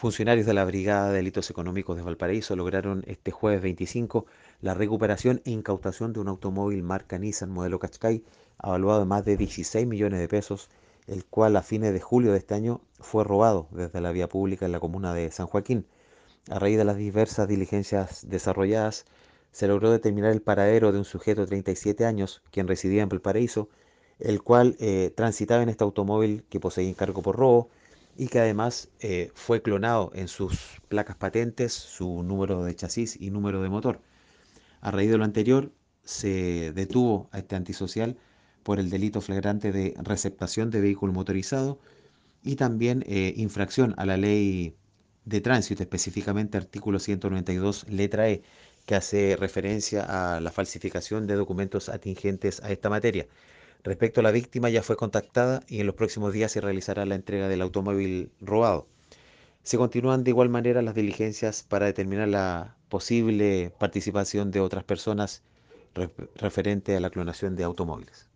Funcionarios de la Brigada de Delitos Económicos de Valparaíso lograron este jueves 25 la recuperación e incautación de un automóvil marca Nissan modelo Qashqai avaluado en más de 16 millones de pesos, el cual a fines de julio de este año fue robado desde la vía pública en la comuna de San Joaquín. A raíz de las diversas diligencias desarrolladas, se logró determinar el paradero de un sujeto de 37 años, quien residía en Valparaíso, el cual eh, transitaba en este automóvil que poseía encargo por robo y que además eh, fue clonado en sus placas patentes, su número de chasis y número de motor. A raíz de lo anterior, se detuvo a este antisocial por el delito flagrante de receptación de vehículo motorizado y también eh, infracción a la ley de tránsito, específicamente artículo 192, letra E, que hace referencia a la falsificación de documentos atingentes a esta materia. Respecto a la víctima, ya fue contactada y en los próximos días se realizará la entrega del automóvil robado. Se continúan de igual manera las diligencias para determinar la posible participación de otras personas referente a la clonación de automóviles.